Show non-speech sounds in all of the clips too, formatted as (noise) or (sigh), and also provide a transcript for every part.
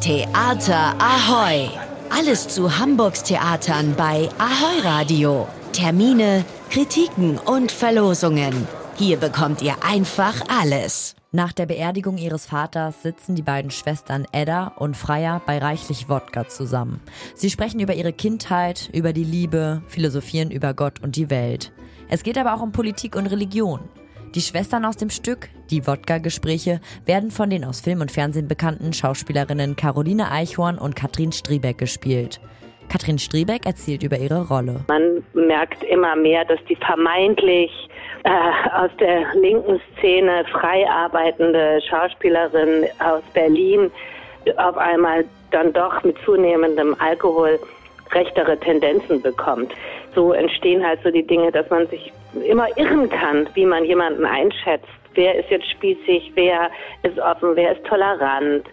Theater Ahoy! Alles zu Hamburgs Theatern bei Ahoy Radio. Termine, Kritiken und Verlosungen. Hier bekommt ihr einfach alles. Nach der Beerdigung ihres Vaters sitzen die beiden Schwestern Edda und Freya bei reichlich Wodka zusammen. Sie sprechen über ihre Kindheit, über die Liebe, philosophieren über Gott und die Welt. Es geht aber auch um Politik und Religion. Die Schwestern aus dem Stück, die Wodka-Gespräche, werden von den aus Film und Fernsehen bekannten Schauspielerinnen Caroline Eichhorn und Katrin Striebeck gespielt. Katrin Striebeck erzählt über ihre Rolle. Man merkt immer mehr, dass die vermeintlich äh, aus der linken Szene frei arbeitende Schauspielerin aus Berlin auf einmal dann doch mit zunehmendem Alkohol rechtere Tendenzen bekommt. So entstehen halt so die Dinge, dass man sich immer irren kann, wie man jemanden einschätzt. Wer ist jetzt spießig, wer ist offen, wer ist tolerant.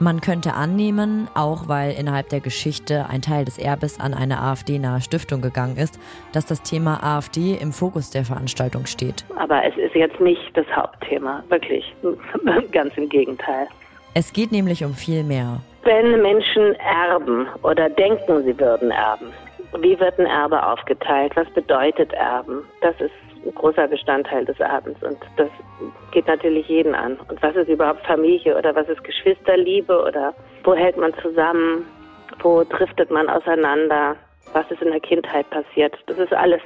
Man könnte annehmen, auch weil innerhalb der Geschichte ein Teil des Erbes an eine AfD-nahe Stiftung gegangen ist, dass das Thema AfD im Fokus der Veranstaltung steht. Aber es ist jetzt nicht das Hauptthema, wirklich. (laughs) Ganz im Gegenteil. Es geht nämlich um viel mehr. Wenn Menschen erben oder denken, sie würden erben, wie wird ein Erbe aufgeteilt? Was bedeutet Erben? Das ist ein großer Bestandteil des Abends und das geht natürlich jeden an. Und was ist überhaupt Familie oder was ist Geschwisterliebe oder wo hält man zusammen? Wo driftet man auseinander? Was ist in der Kindheit passiert? Das ist alles,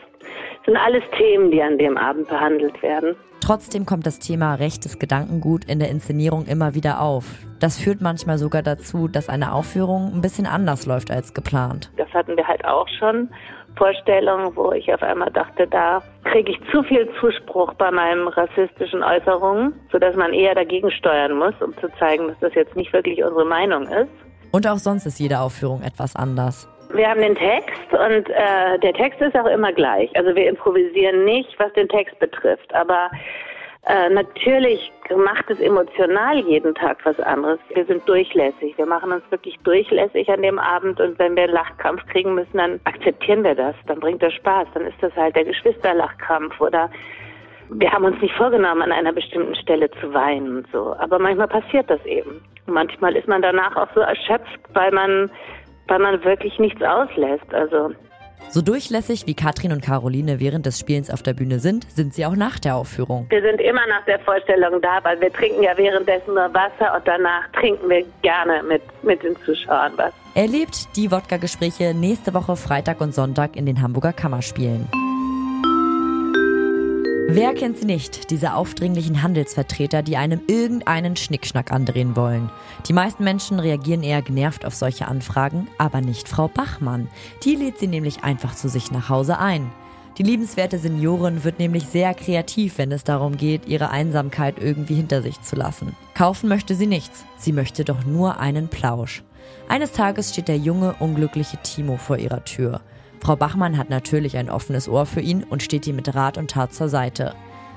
sind alles Themen, die an dem Abend behandelt werden. Trotzdem kommt das Thema rechtes Gedankengut in der Inszenierung immer wieder auf. Das führt manchmal sogar dazu, dass eine Aufführung ein bisschen anders läuft als geplant. Das hatten wir halt auch schon. Vorstellungen, wo ich auf einmal dachte, da kriege ich zu viel Zuspruch bei meinen rassistischen Äußerungen, sodass man eher dagegen steuern muss, um zu zeigen, dass das jetzt nicht wirklich unsere Meinung ist. Und auch sonst ist jede Aufführung etwas anders. Wir haben den Text und äh, der Text ist auch immer gleich. Also wir improvisieren nicht, was den Text betrifft, aber äh, natürlich macht es emotional jeden Tag was anderes. Wir sind durchlässig. Wir machen uns wirklich durchlässig an dem Abend und wenn wir einen Lachkrampf kriegen müssen, dann akzeptieren wir das. Dann bringt das Spaß. Dann ist das halt der Geschwisterlachkrampf oder wir haben uns nicht vorgenommen, an einer bestimmten Stelle zu weinen und so. Aber manchmal passiert das eben. manchmal ist man danach auch so erschöpft, weil man, weil man wirklich nichts auslässt. Also so durchlässig wie Katrin und Caroline während des Spielens auf der Bühne sind, sind sie auch nach der Aufführung. Wir sind immer nach der Vorstellung da, weil wir trinken ja währenddessen nur Wasser und danach trinken wir gerne mit, mit den Zuschauern was. Erlebt die Wodka-Gespräche nächste Woche Freitag und Sonntag in den Hamburger Kammerspielen. Wer kennt sie nicht, diese aufdringlichen Handelsvertreter, die einem irgendeinen Schnickschnack andrehen wollen? Die meisten Menschen reagieren eher genervt auf solche Anfragen, aber nicht Frau Bachmann. Die lädt sie nämlich einfach zu sich nach Hause ein. Die liebenswerte Seniorin wird nämlich sehr kreativ, wenn es darum geht, ihre Einsamkeit irgendwie hinter sich zu lassen. Kaufen möchte sie nichts, sie möchte doch nur einen Plausch. Eines Tages steht der junge, unglückliche Timo vor ihrer Tür. Frau Bachmann hat natürlich ein offenes Ohr für ihn und steht ihm mit Rat und Tat zur Seite.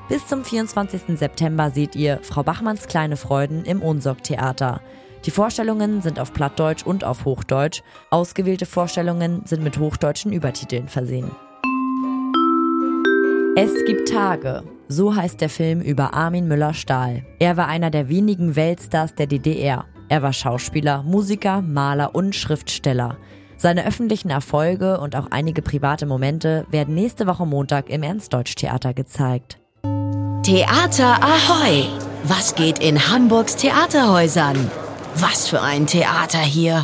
Bis zum 24. September seht ihr Frau Bachmanns kleine Freuden im Unsorg-Theater. Die Vorstellungen sind auf Plattdeutsch und auf Hochdeutsch. Ausgewählte Vorstellungen sind mit hochdeutschen Übertiteln versehen. Es gibt Tage. So heißt der Film über Armin Müller-Stahl. Er war einer der wenigen Weltstars der DDR. Er war Schauspieler, Musiker, Maler und Schriftsteller. Seine öffentlichen Erfolge und auch einige private Momente werden nächste Woche Montag im Ernstdeutsch-Theater gezeigt. Theater Ahoy! Was geht in Hamburgs Theaterhäusern? Was für ein Theater hier!